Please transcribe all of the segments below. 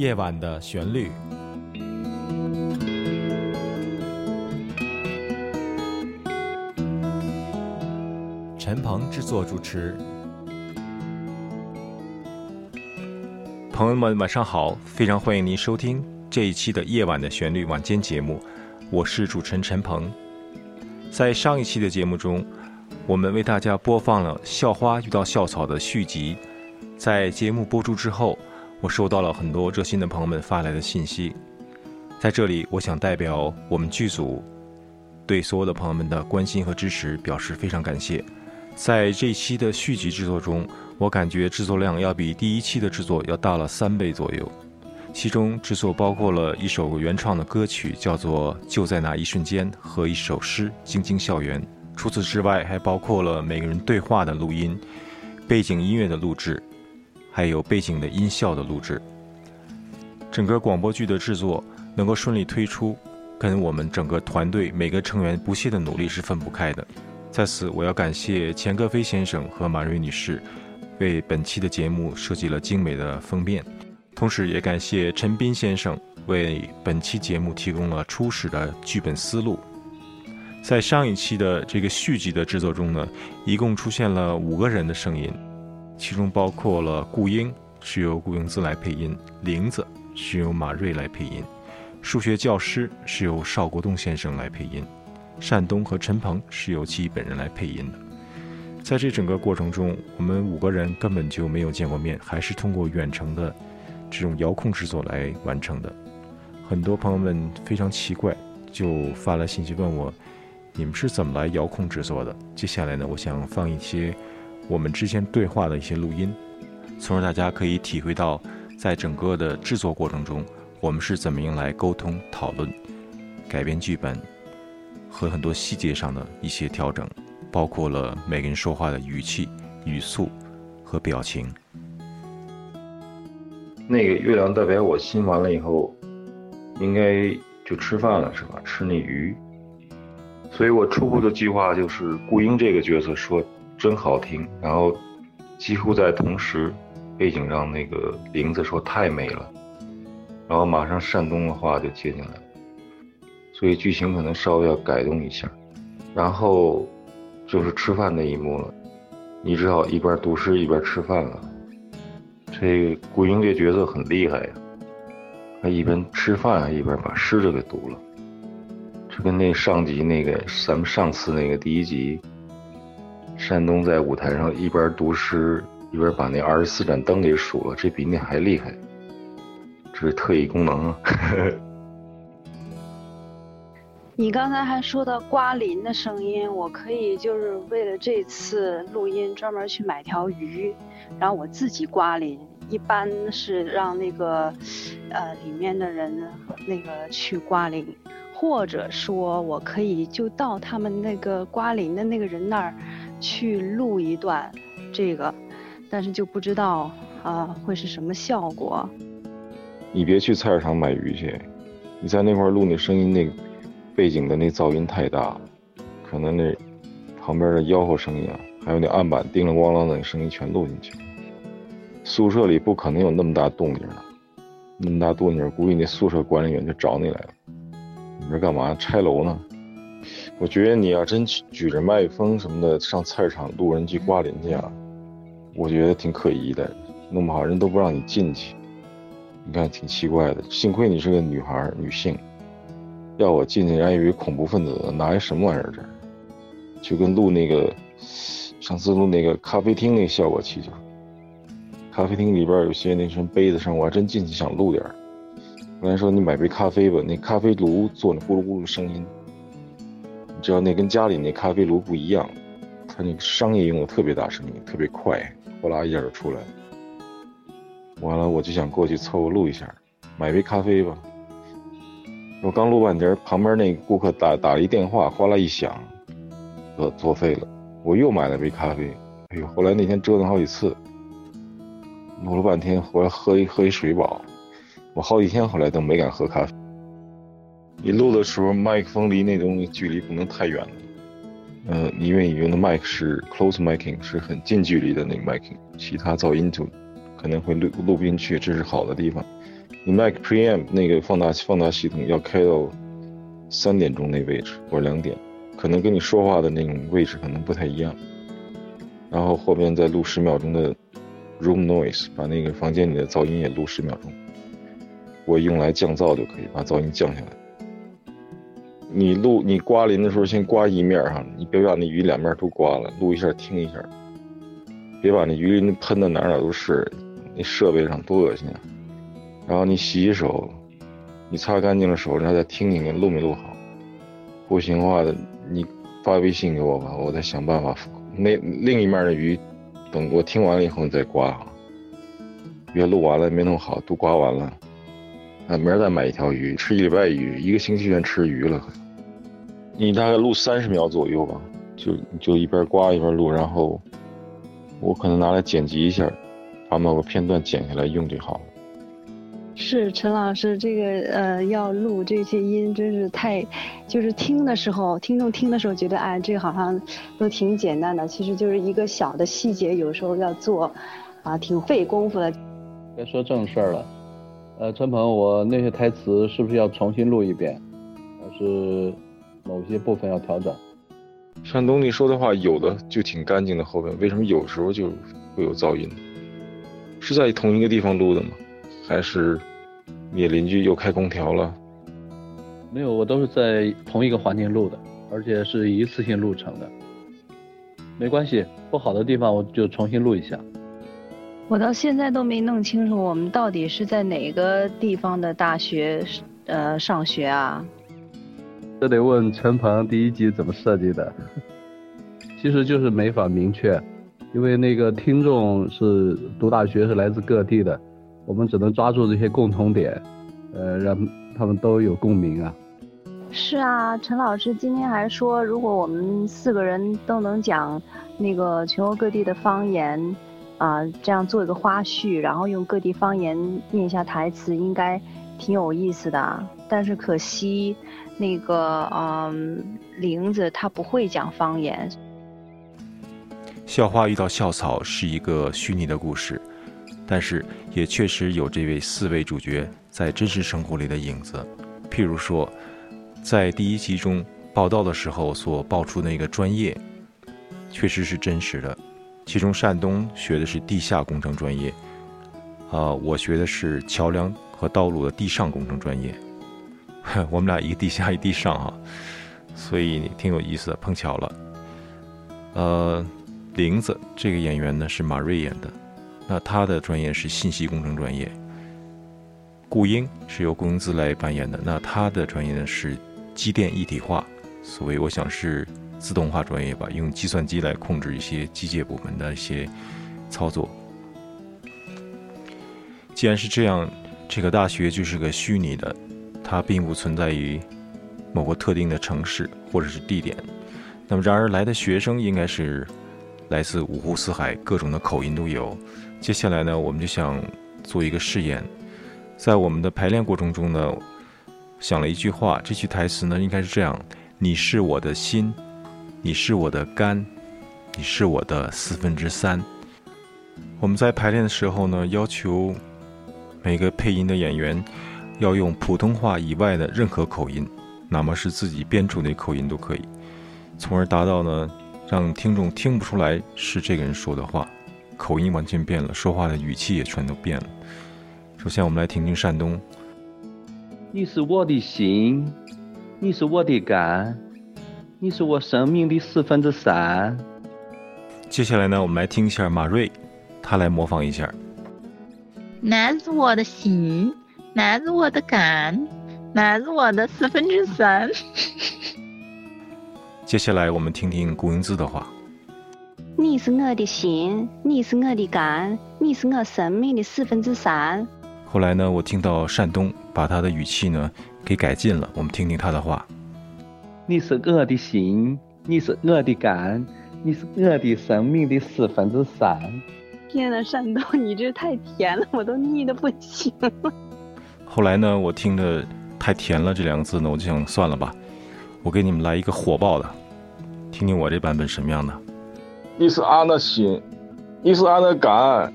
夜晚的旋律。陈鹏制作主持。朋友们，晚上好！非常欢迎您收听这一期的《夜晚的旋律》晚间节目，我是主持人陈鹏。在上一期的节目中，我们为大家播放了《校花遇到校草》的续集。在节目播出之后，我收到了很多热心的朋友们发来的信息，在这里，我想代表我们剧组，对所有的朋友们的关心和支持表示非常感谢。在这期的续集制作中，我感觉制作量要比第一期的制作要大了三倍左右。其中制作包括了一首原创的歌曲，叫做《就在那一瞬间》，和一首诗《晶晶校园》。除此之外，还包括了每个人对话的录音、背景音乐的录制。还有背景的音效的录制，整个广播剧的制作能够顺利推出，跟我们整个团队每个成员不懈的努力是分不开的。在此，我要感谢钱歌飞先生和马瑞女士，为本期的节目设计了精美的封面，同时也感谢陈斌先生为本期节目提供了初始的剧本思路。在上一期的这个续集的制作中呢，一共出现了五个人的声音。其中包括了顾英是由顾英姿来配音，玲子是由马瑞来配音，数学教师是由邵国栋先生来配音，单东和陈鹏是由其本人来配音的。在这整个过程中，我们五个人根本就没有见过面，还是通过远程的这种遥控制作来完成的。很多朋友们非常奇怪，就发来信息问我：“你们是怎么来遥控制作的？”接下来呢，我想放一些。我们之间对话的一些录音，从而大家可以体会到，在整个的制作过程中，我们是怎么样来沟通、讨论、改编剧本和很多细节上的一些调整，包括了每个人说话的语气、语速和表情。那个月亮代表我心完了以后，应该就吃饭了是吧？吃那鱼。所以我初步的计划就是顾英这个角色说。真好听，然后几乎在同时，背景上那个玲子说太美了，然后马上山东的话就接进来了，所以剧情可能稍微要改动一下，然后就是吃饭那一幕了，你只好一边读诗一边吃饭了。这顾英这角色很厉害呀，他一边吃饭还一边把诗就给读了，这跟那上集那个咱们上次那个第一集。山东在舞台上一边读诗，一边把那二十四盏灯给数了，这比那还厉害。这是特异功能啊。你刚才还说到刮鳞的声音，我可以就是为了这次录音专门去买条鱼，然后我自己刮鳞。一般是让那个，呃，里面的人那个去刮鳞，或者说我可以就到他们那个刮鳞的那个人那儿。去录一段这个，但是就不知道啊会是什么效果。你别去菜市场买鱼去，你在那块录那声音，那背景的那噪音太大，可能那旁边的吆喝声音啊，还有那案板叮铃咣啷的声音全录进去。宿舍里不可能有那么大动静的，那么大动静，估计那宿舍管理员就找你来了。你这干嘛？拆楼呢？我觉得你要真举着麦克风什么的上菜市场路人去刮鳞去啊，我觉得挺可疑的，弄不好人都不让你进去。你看挺奇怪的，幸亏你是个女孩女性，要我进去，人家以为恐怖分子拿一什么玩意儿这，就跟录那个上次录那个咖啡厅那效果器就，咖啡厅里边有些那什么杯子上，我还真进去想录点儿。刚才说你买杯咖啡吧，那咖啡炉做那咕噜咕噜声音。知道那跟家里那咖啡炉不一样，它那个商业用的特别大声音，特别快，哗啦一下就出来了。完了，我就想过去凑合录一下，买杯咖啡吧。我刚录半截，旁边那顾客打打了一电话，哗啦一响，作作废了。我又买了杯咖啡，哎呦，后来那天折腾好几次，录了半天，回来喝一喝一水饱，我好几天后来都没敢喝咖啡。你录的时候，麦克风离那东西距离不能太远了。呃，因为你用的麦克是 close miking，是很近距离的那个麦克，其他噪音就可能会录录不进去，这是好的地方。你 Mac Preamp 那个放大放大系统要开到三点钟那位置或者两点，可能跟你说话的那种位置可能不太一样。然后后边再录十秒钟的 Room Noise，把那个房间里的噪音也录十秒钟。我用来降噪就可以把噪音降下来。你录你刮鳞的时候，先刮一面哈，你别把那鱼两面都刮了，录一下听一下，别把那鱼鳞喷的哪哪都是，那设备上多恶心啊！然后你洗洗手，你擦干净了手，然后再听听录没录好。不行的话，你发微信给我吧，我再想办法。那另一面的鱼，等我听完了以后你再刮哈。别录完了没弄好，都刮完了。啊，明儿再买一条鱼，吃一礼拜鱼，一个星期全吃鱼了。你大概录三十秒左右吧，就就一边刮一边录，然后我可能拿来剪辑一下，把某个片段剪下来用就好了。是陈老师，这个呃要录这些音真是太，就是听的时候，听众听的时候觉得哎，这个好像都挺简单的，其实就是一个小的细节，有时候要做，啊，挺费功夫的。该说正事儿了。呃，陈鹏，我那些台词是不是要重新录一遍？还是某些部分要调整？山东，你说的话有的就挺干净的，后边为什么有时候就会有噪音？是在同一个地方录的吗？还是你邻居又开空调了？没有，我都是在同一个环境录的，而且是一次性录成的。没关系，不好的地方我就重新录一下。我到现在都没弄清楚，我们到底是在哪个地方的大学，呃，上学啊？这得问陈鹏第一集怎么设计的。其实就是没法明确，因为那个听众是读大学，是来自各地的，我们只能抓住这些共同点，呃，让他们都有共鸣啊。是啊，陈老师今天还说，如果我们四个人都能讲那个全国各地的方言。啊，这样做一个花絮，然后用各地方言念一下台词，应该挺有意思的。但是可惜，那个嗯，玲子她不会讲方言。校花遇到校草是一个虚拟的故事，但是也确实有这位四位主角在真实生活里的影子。譬如说，在第一集中报道的时候所报出那个专业，确实是真实的。其中，山东学的是地下工程专业，啊，我学的是桥梁和道路的地上工程专业。我们俩一个地下，一地上哈，所以挺有意思的，碰巧了。呃，玲子这个演员呢是马瑞演的，那他的专业是信息工程专业。顾英是由顾英姿来扮演的，那他的专业呢是机电一体化，所以我想是。自动化专业吧，用计算机来控制一些机械部门的一些操作。既然是这样，这个大学就是个虚拟的，它并不存在于某个特定的城市或者是地点。那么，然而来的学生应该是来自五湖四海，各种的口音都有。接下来呢，我们就想做一个试验，在我们的排练过程中呢，想了一句话，这句台词呢应该是这样：“你是我的心。”你是我的肝，你是我的四分之三。我们在排练的时候呢，要求每个配音的演员要用普通话以外的任何口音，哪怕是自己编出的口音都可以，从而达到呢让听众听不出来是这个人说的话，口音完全变了，说话的语气也全都变了。首先，我们来听听山东。你是我的心，你是我的肝。你是我生命的四分之三。接下来呢，我们来听一下马瑞，他来模仿一下。男是我的心，那是我的肝，那是我的四分之三。接下来我们听听顾英姿的话。你是我的心，你是我的肝，你是我生命的四分之三。后来呢，我听到山东把他的语气呢给改进了，我们听听他的话。你是我的心，你是我的肝，你是我的生命的四分之三。天呐，山东，你这太甜了，我都腻的不行了。后来呢，我听着太甜了这两个字呢，我就想算了吧，我给你们来一个火爆的，听听我这版本什么样的。你是俺的心，你是俺的肝，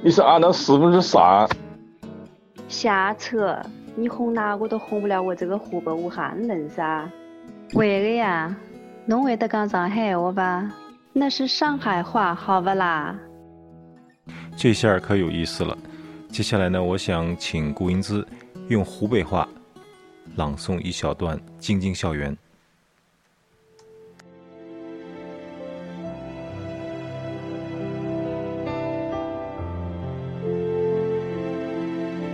你是俺的四分之三。瞎扯，你哄哪个都哄不了我这个湖北武汉人噻。为个呀？侬会得讲上海话吧？那是上海话，好不啦？这下可有意思了。接下来呢，我想请顾英姿用湖北话朗诵一小段《静静校园》。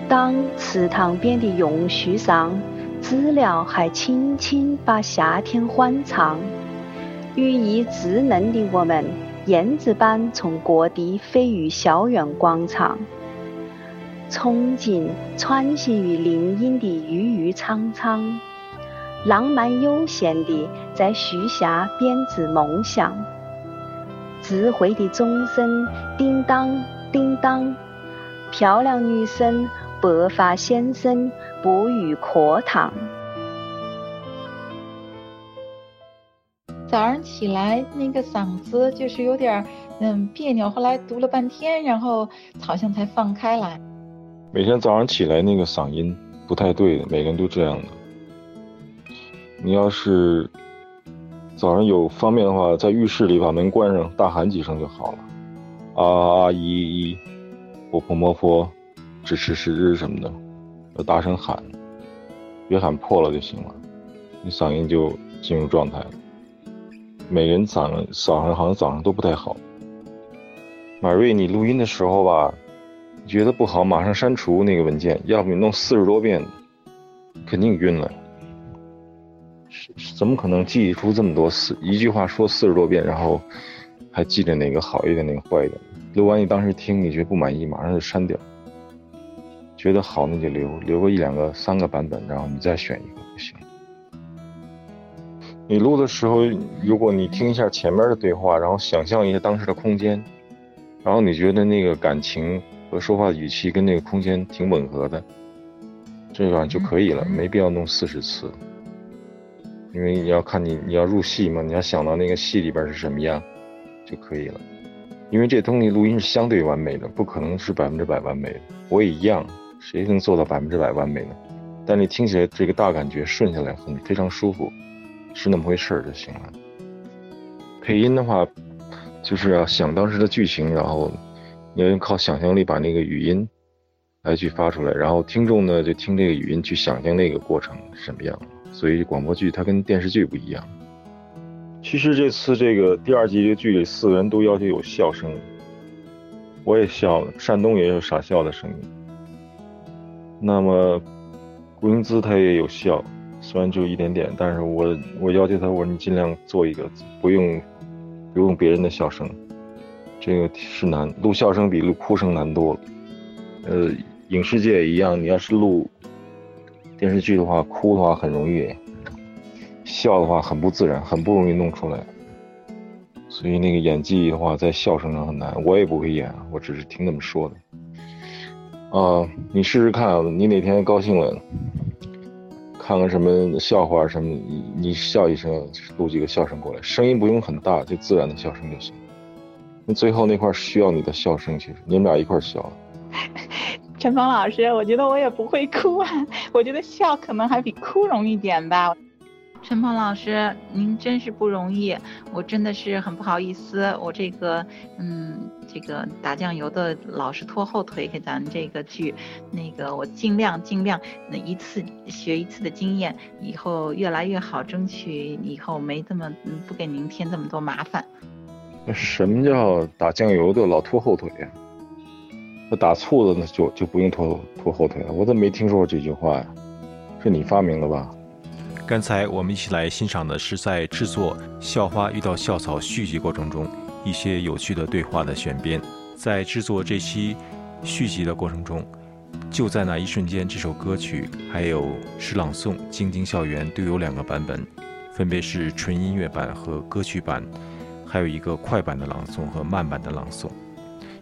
当池塘边的榕树上，知了还轻轻把夏天欢唱，羽翼稚嫩的我们，燕子般从各地飞于校园广场，憧憬穿行于林荫的郁郁苍苍，浪漫悠闲地在树下编织梦想，智慧的钟声叮当叮当，漂亮女生。白发先生不语课堂。早上起来那个嗓子就是有点嗯别扭，后来读了半天，然后好像才放开来。每天早上起来那个嗓音不太对，每个人都这样的。你要是早上有方便的话，在浴室里把门关上，大喊几声就好了。啊啊一一，婆婆摩婆。支持时日什么的，要大声喊，别喊破了就行了，你嗓音就进入状态了。每个人嗓嗓上好像早上都不太好。马瑞，你录音的时候吧，觉得不好，马上删除那个文件，要不你弄四十多遍，肯定晕了。是怎么可能记出这么多四一句话说四十多遍，然后还记着哪个好一点，哪个坏一点？录完你当时听，你觉得不满意，马上就删掉。觉得好那就留，留个一两个、三个版本，然后你再选一个就行。你录的时候，如果你听一下前面的对话，然后想象一下当时的空间，然后你觉得那个感情和说话的语气跟那个空间挺吻合的，这样就可以了，没必要弄四十次。因为你要看你你要入戏嘛，你要想到那个戏里边是什么样就可以了。因为这东西录音是相对完美的，不可能是百分之百完美的。我也一样。谁能做到百分之百完美呢？但你听起来这个大感觉顺下来很非常舒服，是那么回事儿就行了。配音的话，就是要想当时的剧情，然后你要靠想象力把那个语音来去发出来，然后听众呢就听这个语音去想象那个过程什么样。所以广播剧它跟电视剧不一样。其实这次这个第二集这个剧里四个人都要求有笑声，我也笑了，山东也有傻笑的声音。那么，顾英姿她也有笑，虽然只有一点点，但是我我要求她，我说你尽量做一个，不用不用别人的笑声，这个是难，录笑声比录哭声难多了。呃，影视界也一样，你要是录电视剧的话，哭的话很容易，笑的话很不自然，很不容易弄出来。所以那个演技的话，在笑声上很难，我也不会演，我只是听他们说的。啊，你试试看，你哪天高兴了，看看什么笑话什么，你你笑一声，录几个笑声过来，声音不用很大，就自然的笑声就行。那最后那块需要你的笑声，其实你们俩一块笑。陈鹏老师，我觉得我也不会哭啊，我觉得笑可能还比哭容易点吧。陈鹏老师，您真是不容易，我真的是很不好意思，我这个，嗯，这个打酱油的老是拖后腿给咱这个剧，那个我尽量尽量，那一次学一次的经验，以后越来越好，争取以后没这么，不给您添这么多麻烦。什么叫打酱油的老拖后腿呀？那打醋的那就就不用拖拖后腿了，我怎么没听说过这句话呀？是你发明的吧？刚才我们一起来欣赏的是在制作《校花遇到校草》续集过程中一些有趣的对话的选编。在制作这期续集的过程中，就在那一瞬间，这首歌曲还有诗朗诵《京津校园》都有两个版本，分别是纯音乐版和歌曲版，还有一个快版的朗诵和慢版的朗诵。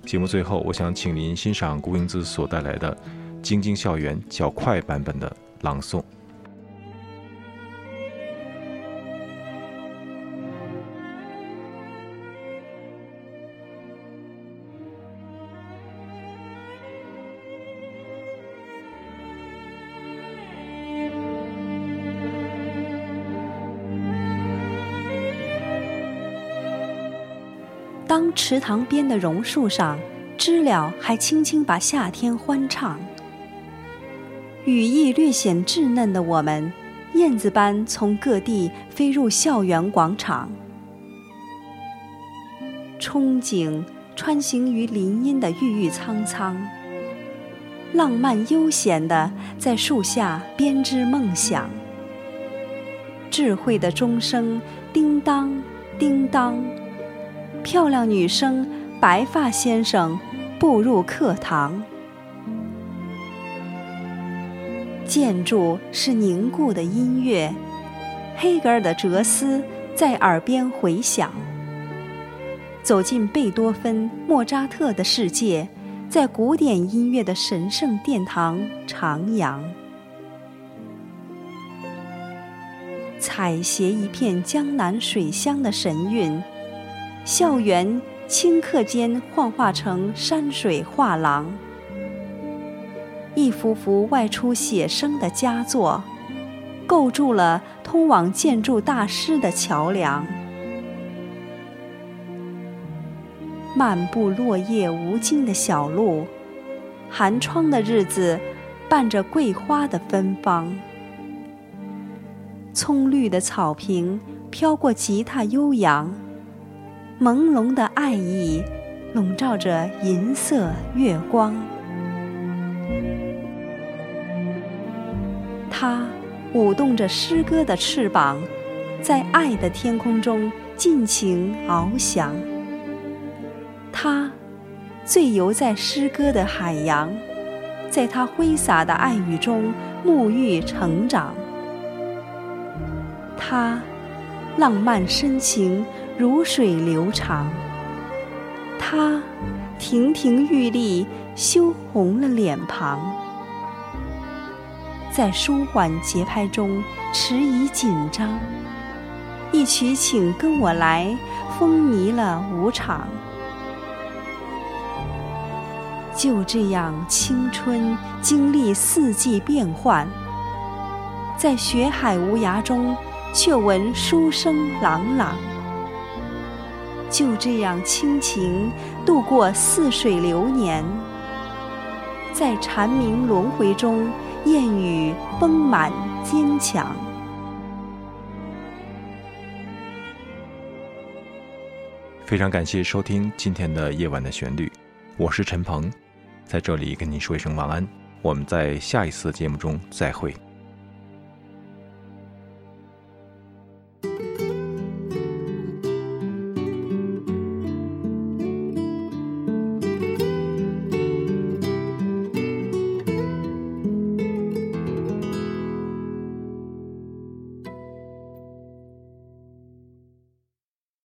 节目最后，我想请您欣赏顾英姿所带来的《京津校园》较快版本的朗诵。当池塘边的榕树上，知了还轻轻把夏天欢唱。羽翼略显稚嫩的我们，燕子般从各地飞入校园广场，憧憬穿行于林荫的郁郁苍苍，浪漫悠闲地在树下编织梦想。智慧的钟声叮当叮当，漂亮女生白发先生步入课堂。建筑是凝固的音乐，黑格尔的哲思在耳边回响。走进贝多芬、莫扎特的世界，在古典音乐的神圣殿堂徜徉。采撷一片江南水乡的神韵，校园顷刻间幻化成山水画廊，一幅幅外出写生的佳作，构筑了通往建筑大师的桥梁。漫步落叶无尽的小路，寒窗的日子，伴着桂花的芬芳。葱绿的草坪飘过吉他悠扬，朦胧的爱意笼罩着银色月光。它舞动着诗歌的翅膀，在爱的天空中尽情翱翔。它醉游在诗歌的海洋，在它挥洒的爱语中沐浴成长。它，浪漫深情，如水流长。它，亭亭玉立，羞红了脸庞。在舒缓节拍中，迟疑紧张。一曲《请跟我来》，风靡了舞场。就这样，青春经历四季变换，在学海无涯中。却闻书声朗朗，就这样倾情度过似水流年，在蝉鸣轮回中，燕语丰满坚强。非常感谢收听今天的夜晚的旋律，我是陈鹏，在这里跟您说一声晚安，我们在下一次节目中再会。